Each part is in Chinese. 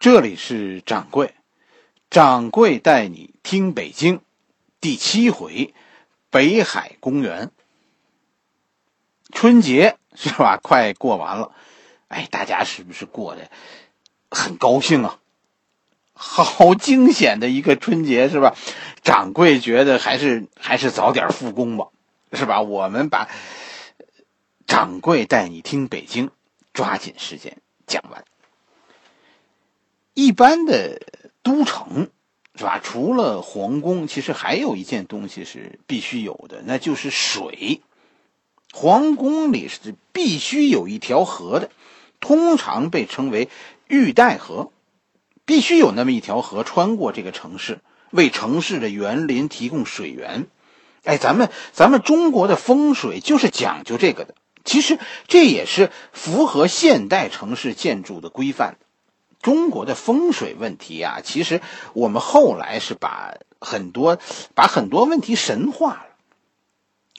这里是掌柜，掌柜带你听北京，第七回，北海公园。春节是吧？快过完了，哎，大家是不是过得很高兴啊？好惊险的一个春节是吧？掌柜觉得还是还是早点复工吧，是吧？我们把掌柜带你听北京，抓紧时间讲完。一般的都城，是吧？除了皇宫，其实还有一件东西是必须有的，那就是水。皇宫里是必须有一条河的，通常被称为玉带河，必须有那么一条河穿过这个城市，为城市的园林提供水源。哎，咱们咱们中国的风水就是讲究这个的，其实这也是符合现代城市建筑的规范的。中国的风水问题啊，其实我们后来是把很多把很多问题神化了。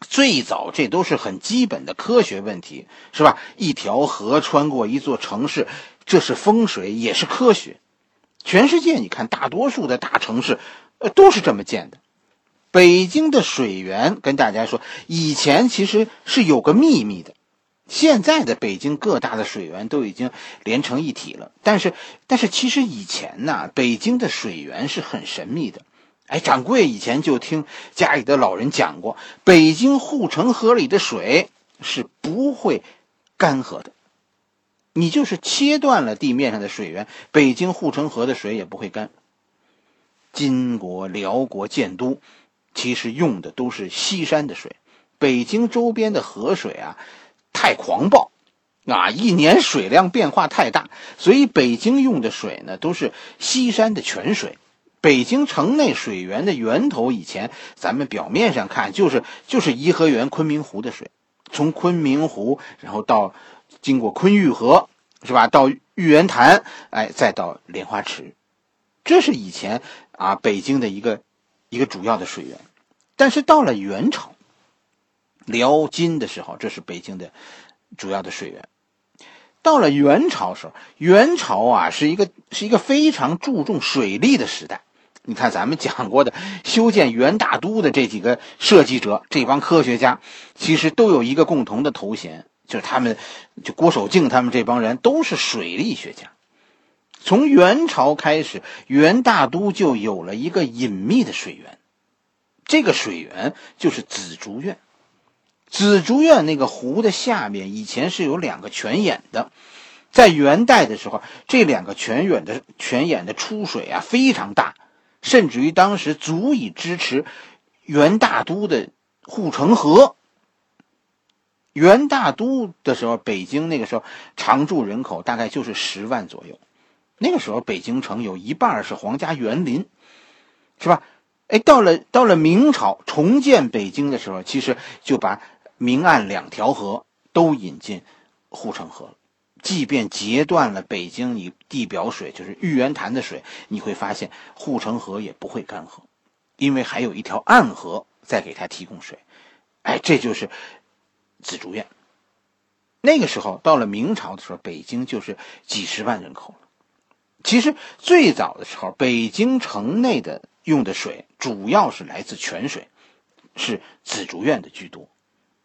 最早这都是很基本的科学问题，是吧？一条河穿过一座城市，这是风水，也是科学。全世界你看，大多数的大城市，呃，都是这么建的。北京的水源，跟大家说，以前其实是有个秘密的。现在的北京各大的水源都已经连成一体了，但是，但是其实以前呢，北京的水源是很神秘的。哎，掌柜以前就听家里的老人讲过，北京护城河里的水是不会干涸的。你就是切断了地面上的水源，北京护城河的水也不会干。金国、辽国建都，其实用的都是西山的水，北京周边的河水啊。太狂暴，啊，一年水量变化太大，所以北京用的水呢都是西山的泉水。北京城内水源的源头，以前咱们表面上看就是就是颐和园、昆明湖的水，从昆明湖，然后到经过昆玉河，是吧？到玉渊潭，哎，再到莲花池，这是以前啊北京的一个一个主要的水源。但是到了元朝。辽金的时候，这是北京的主要的水源。到了元朝时候，元朝啊是一个是一个非常注重水利的时代。你看咱们讲过的修建元大都的这几个设计者，这帮科学家，其实都有一个共同的头衔，就是他们，就郭守敬他们这帮人都是水利学家。从元朝开始，元大都就有了一个隐秘的水源，这个水源就是紫竹院。紫竹院那个湖的下面，以前是有两个泉眼的，在元代的时候，这两个泉眼的泉眼的出水啊非常大，甚至于当时足以支持元大都的护城河。元大都的时候，北京那个时候常住人口大概就是十万左右，那个时候北京城有一半是皇家园林，是吧？哎，到了到了明朝重建北京的时候，其实就把。明暗两条河都引进护城河了，即便截断了北京你地表水，就是玉渊潭的水，你会发现护城河也不会干涸，因为还有一条暗河在给它提供水。哎，这就是紫竹院。那个时候到了明朝的时候，北京就是几十万人口了。其实最早的时候，北京城内的用的水主要是来自泉水，是紫竹院的居多。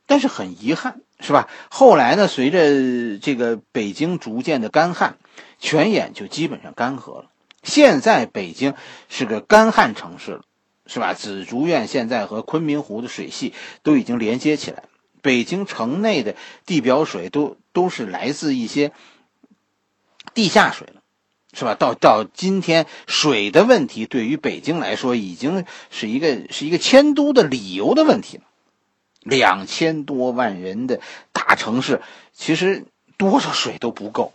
但是很遗憾，是吧？后来呢，随着这个北京逐渐的干旱，泉眼就基本上干涸了。现在北京是个干旱城市了，是吧？紫竹院现在和昆明湖的水系都已经连接起来，北京城内的地表水都都是来自一些地下水了，是吧？到到今天，水的问题对于北京来说，已经是一个是一个迁都的理由的问题了。两千多万人的大城市，其实多少水都不够，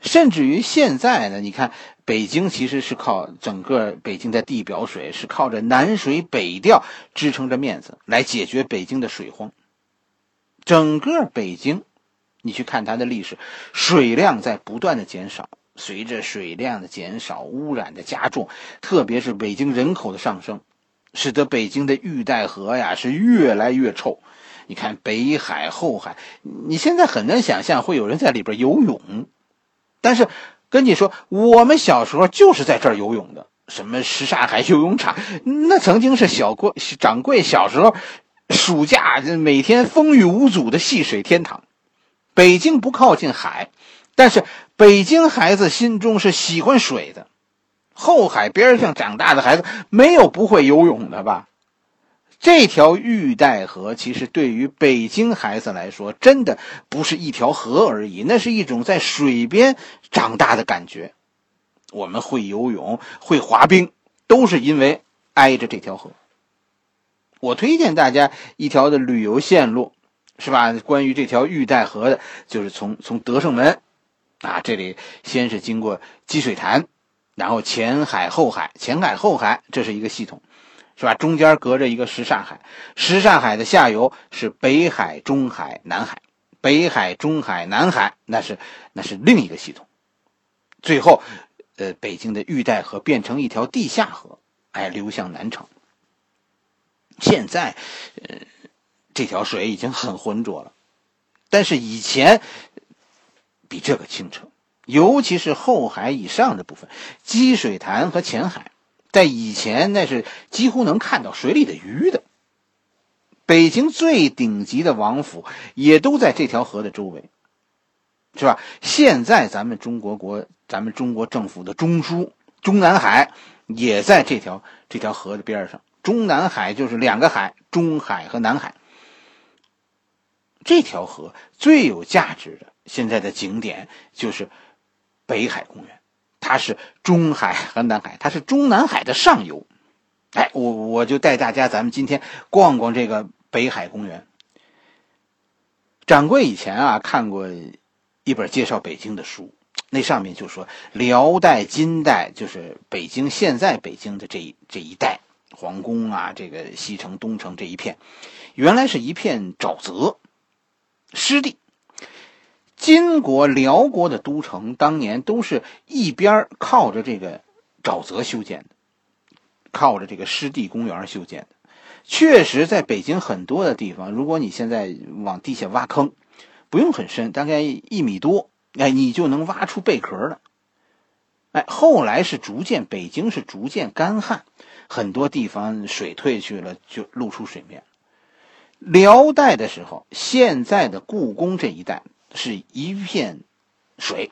甚至于现在呢，你看北京其实是靠整个北京的地表水是靠着南水北调支撑着面子来解决北京的水荒。整个北京，你去看它的历史，水量在不断的减少，随着水量的减少，污染的加重，特别是北京人口的上升。使得北京的玉带河呀是越来越臭，你看北海、后海，你现在很难想象会有人在里边游泳。但是，跟你说，我们小时候就是在这儿游泳的，什么什刹海游泳场，那曾经是小贵掌柜小时候暑假每天风雨无阻的戏水天堂。北京不靠近海，但是北京孩子心中是喜欢水的。后海边上长大的孩子，没有不会游泳的吧？这条玉带河其实对于北京孩子来说，真的不是一条河而已，那是一种在水边长大的感觉。我们会游泳、会滑冰，都是因为挨着这条河。我推荐大家一条的旅游线路，是吧？关于这条玉带河的，就是从从德胜门，啊，这里先是经过积水潭，然后前海、后海，前海、后海，这是一个系统。是吧？中间隔着一个什刹海，什刹海的下游是北海、中海、南海，北海、中海、南海那是那是另一个系统。最后，呃，北京的玉带河变成一条地下河，哎，流向南城。现在，呃，这条水已经很浑浊了，但是以前比这个清澈，尤其是后海以上的部分，积水潭和前海。在以前，那是几乎能看到水里的鱼的。北京最顶级的王府也都在这条河的周围，是吧？现在咱们中国国，咱们中国政府的中枢中南海也在这条这条河的边上。中南海就是两个海，中海和南海。这条河最有价值的现在的景点就是北海公园。它是中海和南海，它是中南海的上游。哎，我我就带大家，咱们今天逛逛这个北海公园。掌柜以前啊看过一本介绍北京的书，那上面就说辽代、金代就是北京现在北京的这一这一带，皇宫啊，这个西城、东城这一片，原来是一片沼泽、湿地。金国、辽国的都城当年都是一边靠着这个沼泽修建的，靠着这个湿地公园修建的。确实，在北京很多的地方，如果你现在往地下挖坑，不用很深，大概一米多，哎，你就能挖出贝壳了。哎，后来是逐渐，北京是逐渐干旱，很多地方水退去了，就露出水面。辽代的时候，现在的故宫这一带。是一片水，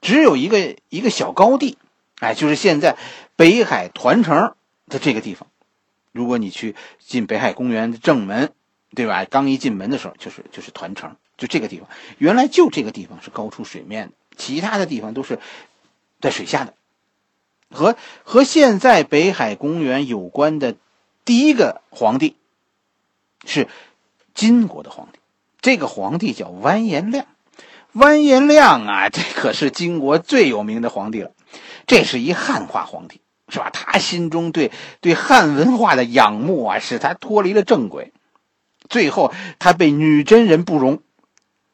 只有一个一个小高地，哎，就是现在北海团城的这个地方。如果你去进北海公园的正门，对吧？刚一进门的时候，就是就是团城，就这个地方。原来就这个地方是高出水面的，其他的地方都是在水下的。和和现在北海公园有关的第一个皇帝是金国的皇帝。这个皇帝叫完颜亮，完颜亮啊，这可是金国最有名的皇帝了。这是一汉化皇帝，是吧？他心中对对汉文化的仰慕啊，使他脱离了正轨。最后，他被女真人不容。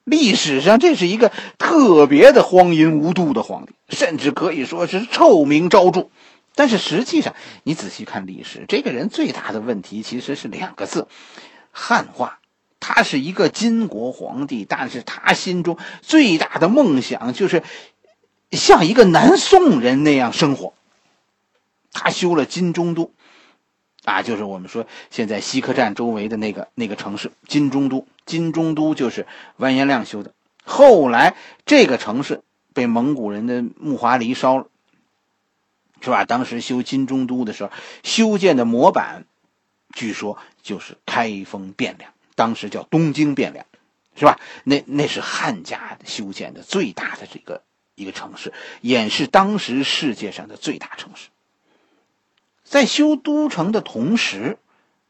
历史上，这是一个特别的荒淫无度的皇帝，甚至可以说是臭名昭著。但是实际上，你仔细看历史，这个人最大的问题其实是两个字：汉化。他是一个金国皇帝，但是他心中最大的梦想就是像一个南宋人那样生活。他修了金中都，啊，就是我们说现在西客站周围的那个那个城市金中都。金中都就是完颜亮修的。后来这个城市被蒙古人的木华黎烧了，是吧？当时修金中都的时候，修建的模板，据说就是开封汴梁。当时叫东京汴梁，是吧？那那是汉家修建的最大的这个一个城市，也是当时世界上的最大城市。在修都城的同时，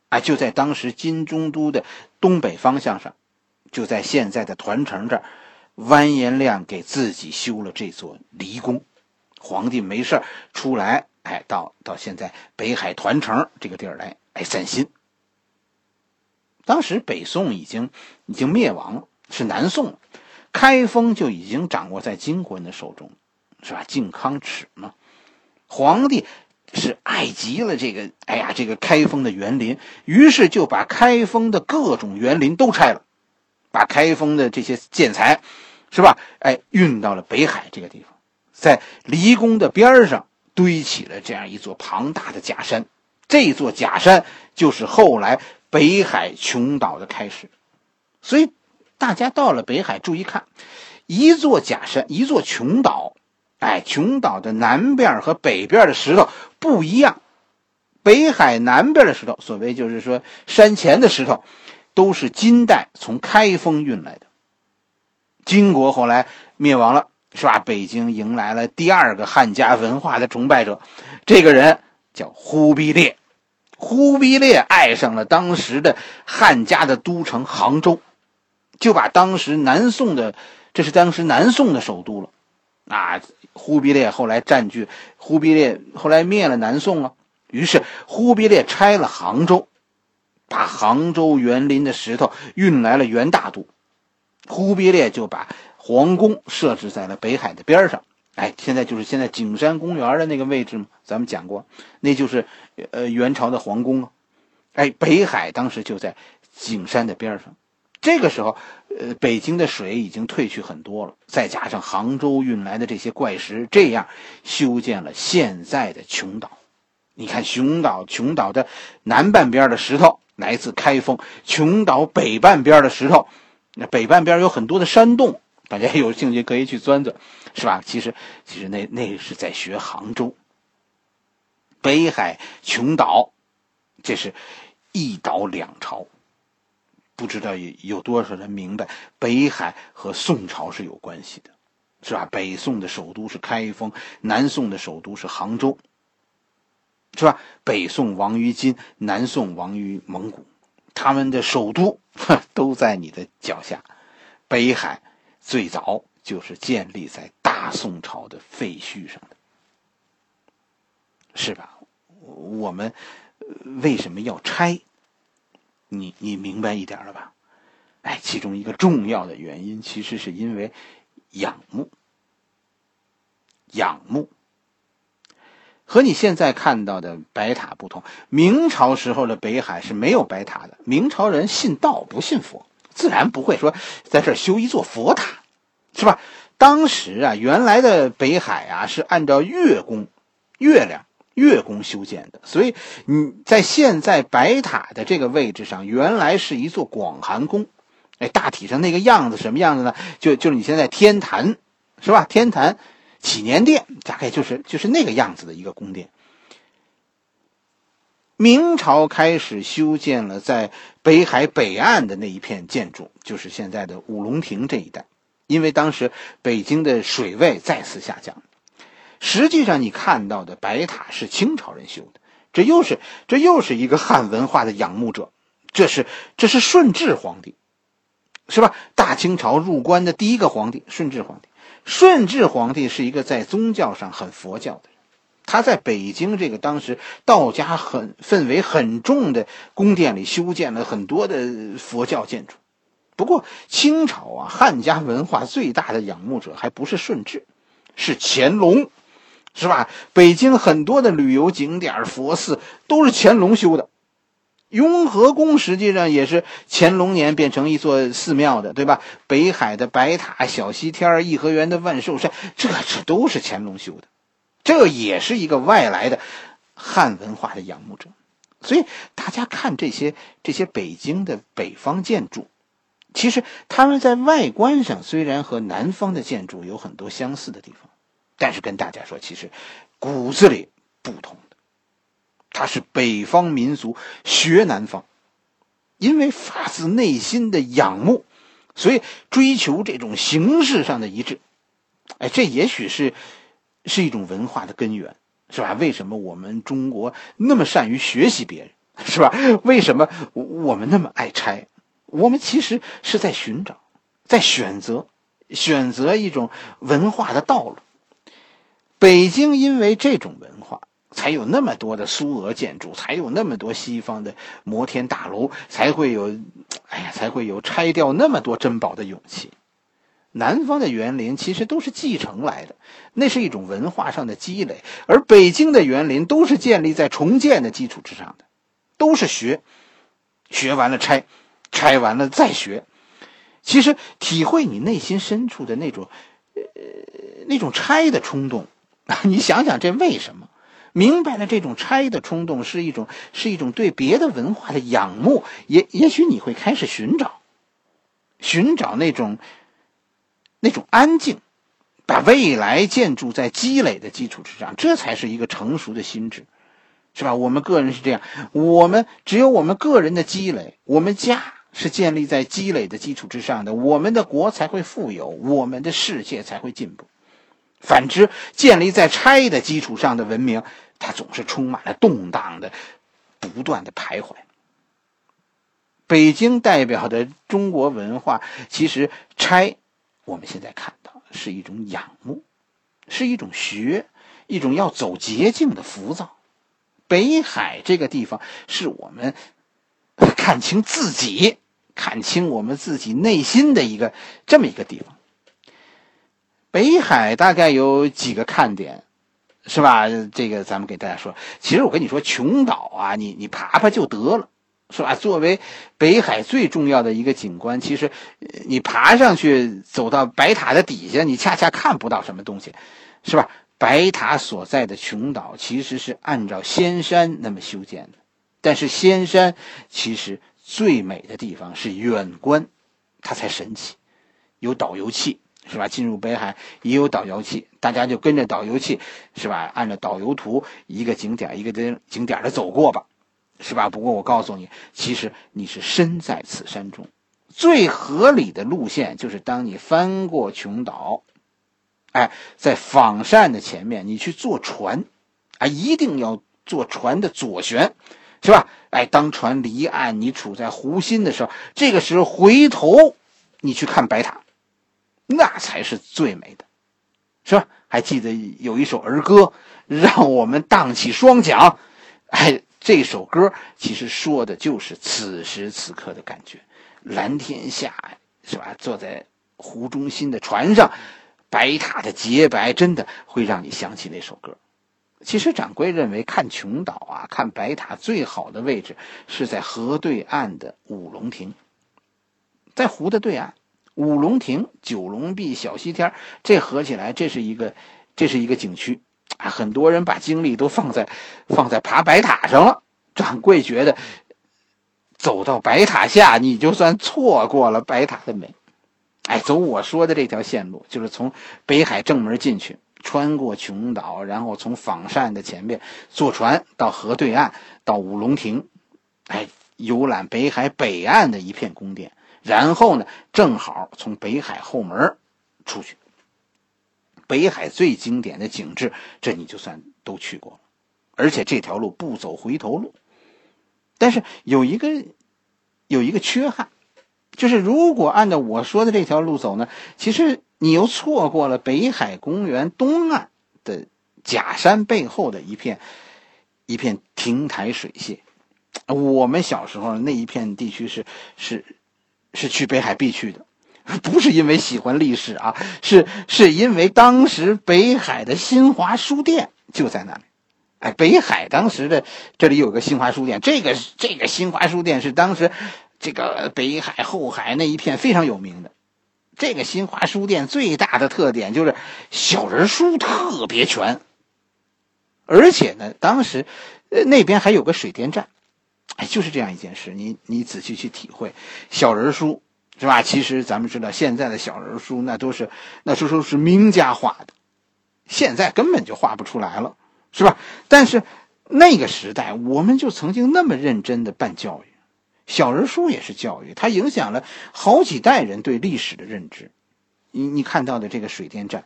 啊，就在当时金中都的东北方向上，就在现在的团城这儿，完颜亮给自己修了这座离宫。皇帝没事出来，哎，到到现在北海团城这个地儿来，哎，散心。当时北宋已经已经灭亡了，是南宋，开封就已经掌握在金国人的手中，是吧？靖康耻嘛，皇帝是爱极了这个，哎呀，这个开封的园林，于是就把开封的各种园林都拆了，把开封的这些建材，是吧？哎，运到了北海这个地方，在离宫的边上堆起了这样一座庞大的假山。这座假山就是后来北海琼岛的开始。所以，大家到了北海，注意看，一座假山，一座琼岛。哎，琼岛的南边和北边的石头不一样。北海南边的石头，所谓就是说山前的石头，都是金代从开封运来的。金国后来灭亡了，是吧？北京迎来了第二个汉家文化的崇拜者，这个人叫忽必烈。忽必烈爱上了当时的汉家的都城杭州，就把当时南宋的，这是当时南宋的首都了。啊，忽必烈后来占据，忽必烈后来灭了南宋了。于是，忽必烈拆了杭州，把杭州园林的石头运来了元大都。忽必烈就把皇宫设置在了北海的边上。哎，现在就是现在景山公园的那个位置嘛，咱们讲过，那就是呃元朝的皇宫啊。哎，北海当时就在景山的边上。这个时候，呃，北京的水已经退去很多了，再加上杭州运来的这些怪石，这样修建了现在的琼岛。你看，琼岛，琼岛的南半边的石头来自开封；琼岛北半边的石头，那北半边有很多的山洞，大家有兴趣可以去钻钻，是吧？其实，其实那那是在学杭州。北海琼岛，这是一岛两朝。不知道有有多少人明白，北海和宋朝是有关系的，是吧？北宋的首都是开封，南宋的首都是杭州。是吧？北宋亡于金，南宋亡于蒙古，他们的首都 都在你的脚下。北海最早就是建立在大宋朝的废墟上的，是吧？我们为什么要拆？你你明白一点了吧？哎，其中一个重要的原因，其实是因为仰慕，仰慕。和你现在看到的白塔不同，明朝时候的北海是没有白塔的。明朝人信道不信佛，自然不会说在这儿修一座佛塔，是吧？当时啊，原来的北海啊是按照月宫、月亮、月宫修建的，所以你在现在白塔的这个位置上，原来是一座广寒宫。哎，大体上那个样子什么样子呢？就就是你现在天坛，是吧？天坛。祈年殿大概就是就是那个样子的一个宫殿。明朝开始修建了在北海北岸的那一片建筑，就是现在的五龙亭这一带。因为当时北京的水位再次下降，实际上你看到的白塔是清朝人修的，这又是这又是一个汉文化的仰慕者，这是这是顺治皇帝，是吧？大清朝入关的第一个皇帝，顺治皇帝。顺治皇帝是一个在宗教上很佛教的人，他在北京这个当时道家很氛围很重的宫殿里修建了很多的佛教建筑。不过清朝啊，汉家文化最大的仰慕者还不是顺治，是乾隆，是吧？北京很多的旅游景点、佛寺都是乾隆修的。雍和宫实际上也是乾隆年变成一座寺庙的，对吧？北海的白塔、小西天、颐和园的万寿山，这这都是乾隆修的，这也是一个外来的汉文化的仰慕者。所以大家看这些这些北京的北方建筑，其实他们在外观上虽然和南方的建筑有很多相似的地方，但是跟大家说，其实骨子里不同。他是北方民俗学南方，因为发自内心的仰慕，所以追求这种形式上的一致。哎，这也许是是一种文化的根源，是吧？为什么我们中国那么善于学习别人，是吧？为什么我们那么爱拆？我们其实是在寻找，在选择，选择一种文化的道路。北京因为这种文化。才有那么多的苏俄建筑，才有那么多西方的摩天大楼，才会有，哎呀，才会有拆掉那么多珍宝的勇气。南方的园林其实都是继承来的，那是一种文化上的积累，而北京的园林都是建立在重建的基础之上的，都是学，学完了拆，拆完了再学。其实体会你内心深处的那种呃那种拆的冲动。你想想这为什么？明白了这种拆的冲动是一种是一种对别的文化的仰慕，也也许你会开始寻找，寻找那种那种安静，把未来建筑在积累的基础之上，这才是一个成熟的心智。是吧？我们个人是这样，我们只有我们个人的积累，我们家是建立在积累的基础之上的，我们的国才会富有，我们的世界才会进步。反之，建立在拆的基础上的文明，它总是充满了动荡的、不断的徘徊。北京代表的中国文化，其实拆，我们现在看到是一种仰慕，是一种学，一种要走捷径的浮躁。北海这个地方是我们 看清自己、看清我们自己内心的一个这么一个地方。北海大概有几个看点，是吧？这个咱们给大家说。其实我跟你说，琼岛啊，你你爬爬就得了，是吧？作为北海最重要的一个景观，其实你爬上去走到白塔的底下，你恰恰看不到什么东西，是吧？白塔所在的琼岛其实是按照仙山那么修建的，但是仙山其实最美的地方是远观，它才神奇。有导游器是吧？进入北海也有导游器，大家就跟着导游器是吧？按照导游图一个景点一个景景点的走过吧，是吧？不过我告诉你，其实你是身在此山中，最合理的路线就是当你翻过琼岛。哎，在仿膳的前面，你去坐船，啊，一定要坐船的左舷，是吧？哎，当船离岸，你处在湖心的时候，这个时候回头，你去看白塔，那才是最美的，是吧？还记得有一首儿歌，让我们荡起双桨，哎，这首歌其实说的就是此时此刻的感觉，蓝天下，是吧？坐在湖中心的船上。白塔的洁白真的会让你想起那首歌。其实掌柜认为看琼岛啊，看白塔最好的位置是在河对岸的五龙亭。在湖的对岸，五龙亭、九龙壁、小西天，这合起来这是一个，这是一个景区啊。很多人把精力都放在放在爬白塔上了。掌柜觉得，走到白塔下，你就算错过了白塔的美。哎，走我说的这条线路，就是从北海正门进去，穿过琼岛，然后从仿膳的前面坐船到河对岸，到五龙亭，哎，游览北海北岸的一片宫殿，然后呢，正好从北海后门出去。北海最经典的景致，这你就算都去过了，而且这条路不走回头路。但是有一个有一个缺憾。就是如果按照我说的这条路走呢，其实你又错过了北海公园东岸的假山背后的一片一片亭台水榭。我们小时候那一片地区是是是去北海必去的，不是因为喜欢历史啊，是是因为当时北海的新华书店就在那里。哎，北海当时的这里有个新华书店，这个这个新华书店是当时。这个北海、后海那一片非常有名的，这个新华书店最大的特点就是小人书特别全，而且呢，当时呃那边还有个水电站，哎，就是这样一件事。你你仔细去体会，小人书是吧？其实咱们知道，现在的小人书那都是那时候是名家画的，现在根本就画不出来了，是吧？但是那个时代，我们就曾经那么认真的办教育。小人书也是教育，它影响了好几代人对历史的认知。你你看到的这个水电站，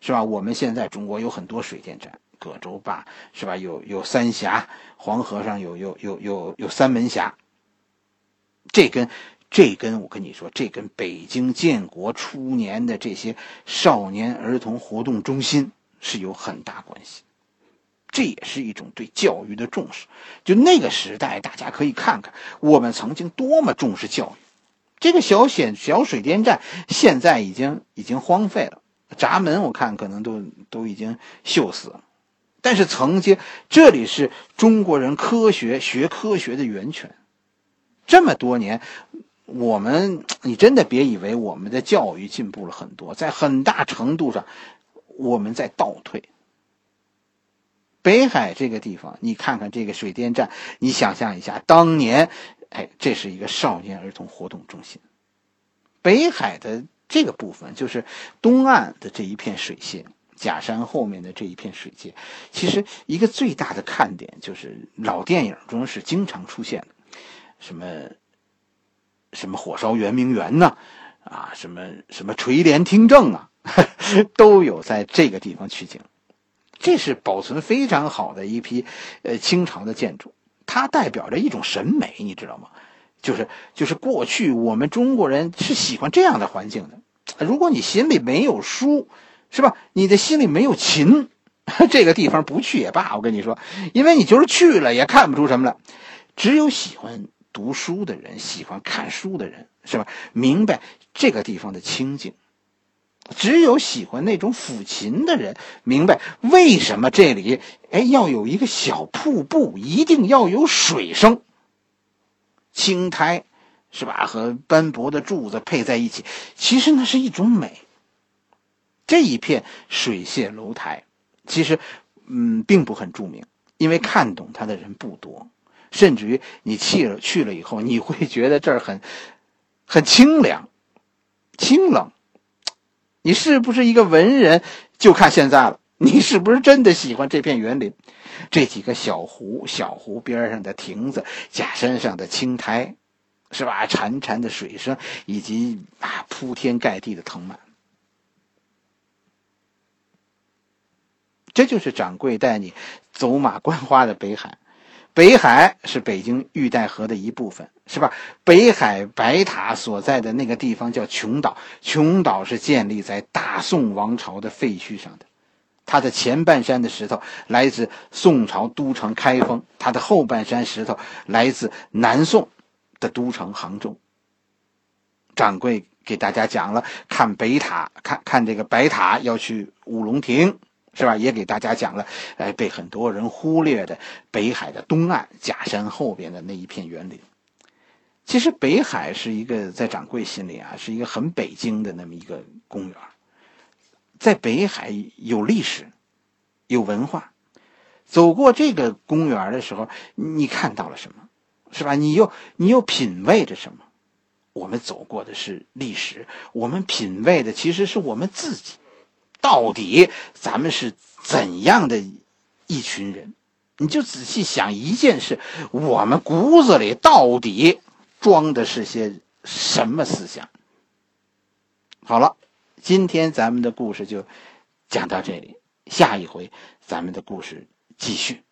是吧？我们现在中国有很多水电站，葛洲坝是吧？有有三峡，黄河上有有有有有三门峡。这跟这跟我跟你说，这跟北京建国初年的这些少年儿童活动中心是有很大关系。这也是一种对教育的重视。就那个时代，大家可以看看我们曾经多么重视教育。这个小显小水电站现在已经已经荒废了，闸门我看可能都都已经锈死了。但是曾经这里是中国人科学学科学的源泉。这么多年，我们，你真的别以为我们的教育进步了很多，在很大程度上，我们在倒退。北海这个地方，你看看这个水电站，你想象一下，当年，哎，这是一个少年儿童活动中心。北海的这个部分，就是东岸的这一片水线，假山后面的这一片水界，其实一个最大的看点就是老电影中是经常出现的，什么。什么火烧圆明园呢？啊，什么什么垂帘听政啊，都有在这个地方取景。这是保存非常好的一批呃清朝的建筑，它代表着一种审美，你知道吗？就是就是过去我们中国人是喜欢这样的环境的。如果你心里没有书，是吧？你的心里没有琴，这个地方不去也罢。我跟你说，因为你就是去了也看不出什么来。只有喜欢。读书的人，喜欢看书的人，是吧？明白这个地方的清静。只有喜欢那种抚琴的人，明白为什么这里哎要有一个小瀑布，一定要有水声。青苔，是吧？和斑驳的柱子配在一起，其实那是一种美。这一片水榭楼台，其实嗯并不很著名，因为看懂它的人不多。甚至于你去了去了以后，你会觉得这儿很，很清凉，清冷。你是不是一个文人，就看现在了。你是不是真的喜欢这片园林，这几个小湖、小湖边上的亭子、假山上的青苔，是吧？潺潺的水声，以及啊铺天盖地的藤蔓。这就是掌柜带你走马观花的北海。北海是北京玉带河的一部分，是吧？北海白塔所在的那个地方叫琼岛，琼岛是建立在大宋王朝的废墟上的，它的前半山的石头来自宋朝都城开封，它的后半山石头来自南宋的都城杭州。掌柜给大家讲了，看北塔，看看这个白塔要去五龙亭。是吧？也给大家讲了，哎，被很多人忽略的北海的东岸假山后边的那一片园林。其实北海是一个在掌柜心里啊，是一个很北京的那么一个公园。在北海有历史，有文化。走过这个公园的时候，你看到了什么？是吧？你又你又品味着什么？我们走过的是历史，我们品味的其实是我们自己。到底咱们是怎样的一群人？你就仔细想一件事：我们骨子里到底装的是些什么思想？好了，今天咱们的故事就讲到这里，下一回咱们的故事继续。